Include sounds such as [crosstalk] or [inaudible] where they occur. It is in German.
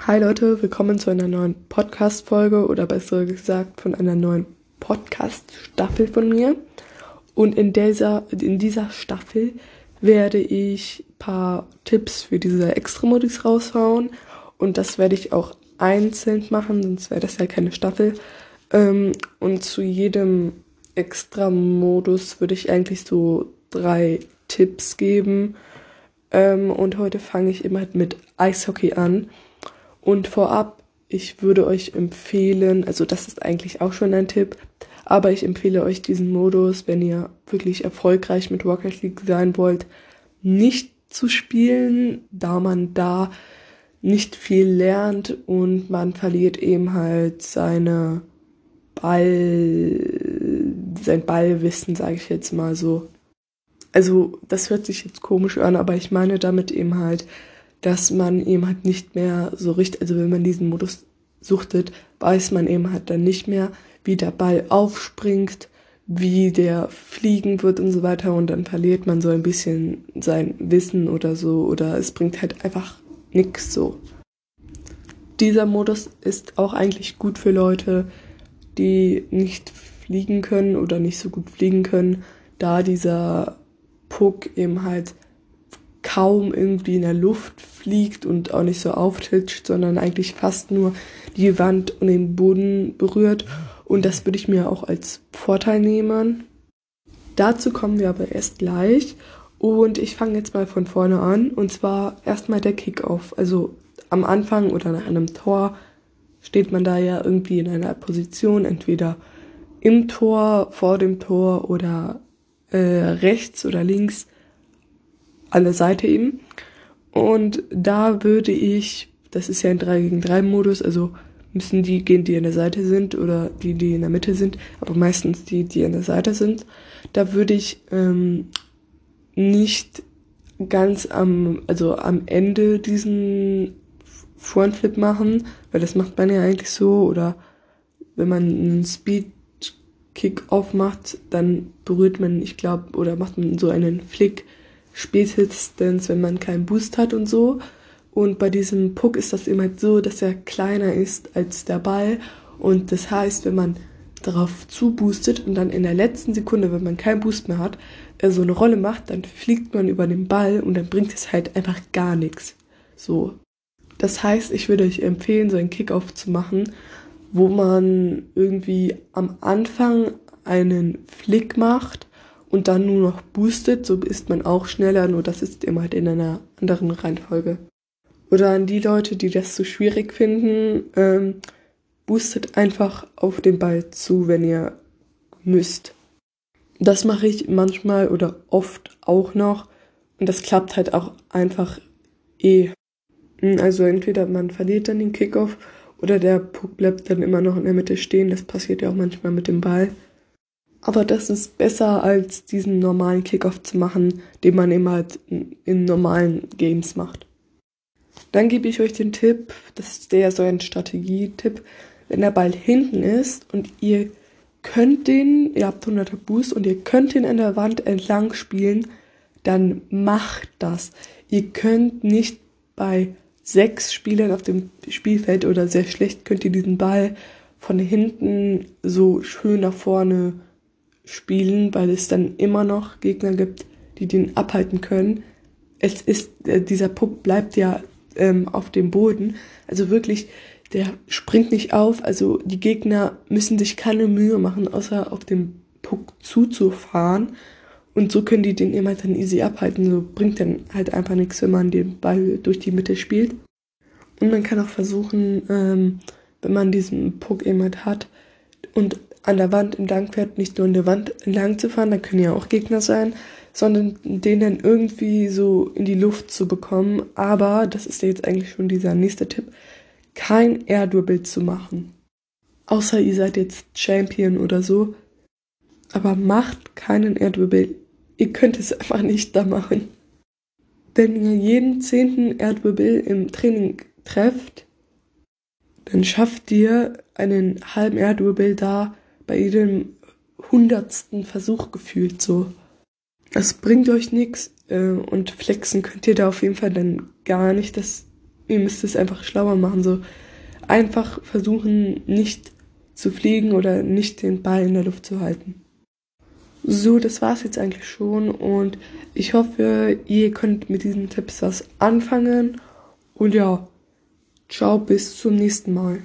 Hi Leute, willkommen zu einer neuen Podcast-Folge oder besser gesagt von einer neuen Podcast-Staffel von mir. Und in dieser, in dieser Staffel werde ich ein paar Tipps für diese Extra-Modis raushauen. Und das werde ich auch einzeln machen, sonst wäre das ja keine Staffel. Ähm, und zu jedem Extra-Modus würde ich eigentlich so drei Tipps geben. Ähm, und heute fange ich immer mit Eishockey an. Und vorab, ich würde euch empfehlen, also das ist eigentlich auch schon ein Tipp, aber ich empfehle euch diesen Modus, wenn ihr wirklich erfolgreich mit Rocket League sein wollt, nicht zu spielen, da man da nicht viel lernt und man verliert eben halt seine Ball, sein Ballwissen, sage ich jetzt mal so. Also das hört sich jetzt komisch an, aber ich meine damit eben halt, dass man eben halt nicht mehr so richtig, also wenn man diesen Modus suchtet, weiß man eben halt dann nicht mehr, wie der Ball aufspringt, wie der fliegen wird und so weiter und dann verliert man so ein bisschen sein Wissen oder so oder es bringt halt einfach nix so. Dieser Modus ist auch eigentlich gut für Leute, die nicht fliegen können oder nicht so gut fliegen können, da dieser Puck eben halt kaum irgendwie in der Luft fliegt und auch nicht so auftitscht, sondern eigentlich fast nur die Wand und den Boden berührt. Und das würde ich mir auch als Vorteil nehmen. Dazu kommen wir aber erst gleich. Und ich fange jetzt mal von vorne an. Und zwar erstmal der Kickoff. Also am Anfang oder nach einem Tor steht man da ja irgendwie in einer Position, entweder im Tor, vor dem Tor oder äh, rechts oder links an der Seite eben. Und da würde ich, das ist ja ein 3 gegen 3 Modus, also müssen die gehen, die an der Seite sind oder die, die in der Mitte sind, aber meistens die, die an der Seite sind. Da würde ich ähm, nicht ganz am, also am Ende diesen Frontflip machen, weil das macht man ja eigentlich so, oder wenn man einen Speed Kick-Off macht, dann berührt man, ich glaube, oder macht man so einen Flick spätestens, wenn man keinen Boost hat und so. Und bei diesem Puck ist das immer so, dass er kleiner ist als der Ball. Und das heißt, wenn man darauf zuboostet und dann in der letzten Sekunde, wenn man keinen Boost mehr hat, äh, so eine Rolle macht, dann fliegt man über den Ball und dann bringt es halt einfach gar nichts. So. Das heißt, ich würde euch empfehlen, so einen Kickoff zu machen, wo man irgendwie am Anfang einen Flick macht und dann nur noch boostet, so ist man auch schneller, nur das ist immer halt in einer anderen Reihenfolge. Oder an die Leute, die das zu so schwierig finden, ähm, boostet einfach auf den Ball zu, wenn ihr müsst. Das mache ich manchmal oder oft auch noch und das klappt halt auch einfach eh. Also entweder man verliert dann den Kickoff oder der Puck bleibt dann immer noch in der Mitte stehen. Das passiert ja auch manchmal mit dem Ball. Aber das ist besser als diesen normalen Kickoff zu machen, den man immer halt in normalen Games macht. Dann gebe ich euch den Tipp, das ist der so ein Strategietipp, wenn der Ball hinten ist und ihr könnt den, ihr habt 100er Boost und ihr könnt ihn an der Wand entlang spielen, dann macht das. Ihr könnt nicht bei sechs Spielern auf dem Spielfeld oder sehr schlecht könnt ihr diesen Ball von hinten so schön nach vorne spielen, weil es dann immer noch Gegner gibt, die den abhalten können. Es ist, äh, dieser Puck bleibt ja ähm, auf dem Boden. Also wirklich, der springt nicht auf. Also die Gegner müssen sich keine Mühe machen, außer auf dem Puck zuzufahren. Und so können die den immer dann easy abhalten. So bringt dann halt einfach nichts, wenn man den Ball durch die Mitte spielt. Und man kann auch versuchen, ähm, wenn man diesen Puck eben hat und an der Wand entlang fährt, nicht nur an der Wand entlang zu fahren, da können ja auch Gegner sein, sondern den dann irgendwie so in die Luft zu bekommen. Aber, das ist ja jetzt eigentlich schon dieser nächste Tipp, kein Air-Dribble zu machen. Außer ihr seid jetzt Champion oder so. Aber macht keinen Air-Dribble. Ihr könnt es [laughs] einfach nicht da machen. Wenn ihr jeden zehnten Air-Dribble im Training trefft, dann schafft ihr einen halben Air-Dribble da bei jedem hundertsten Versuch gefühlt so. Das bringt euch nichts äh, und flexen könnt ihr da auf jeden Fall dann gar nicht. Das ihr müsst es einfach schlauer machen. So einfach versuchen, nicht zu fliegen oder nicht den Ball in der Luft zu halten. So, das war's jetzt eigentlich schon und ich hoffe, ihr könnt mit diesen Tipps was anfangen und ja, ciao, bis zum nächsten Mal.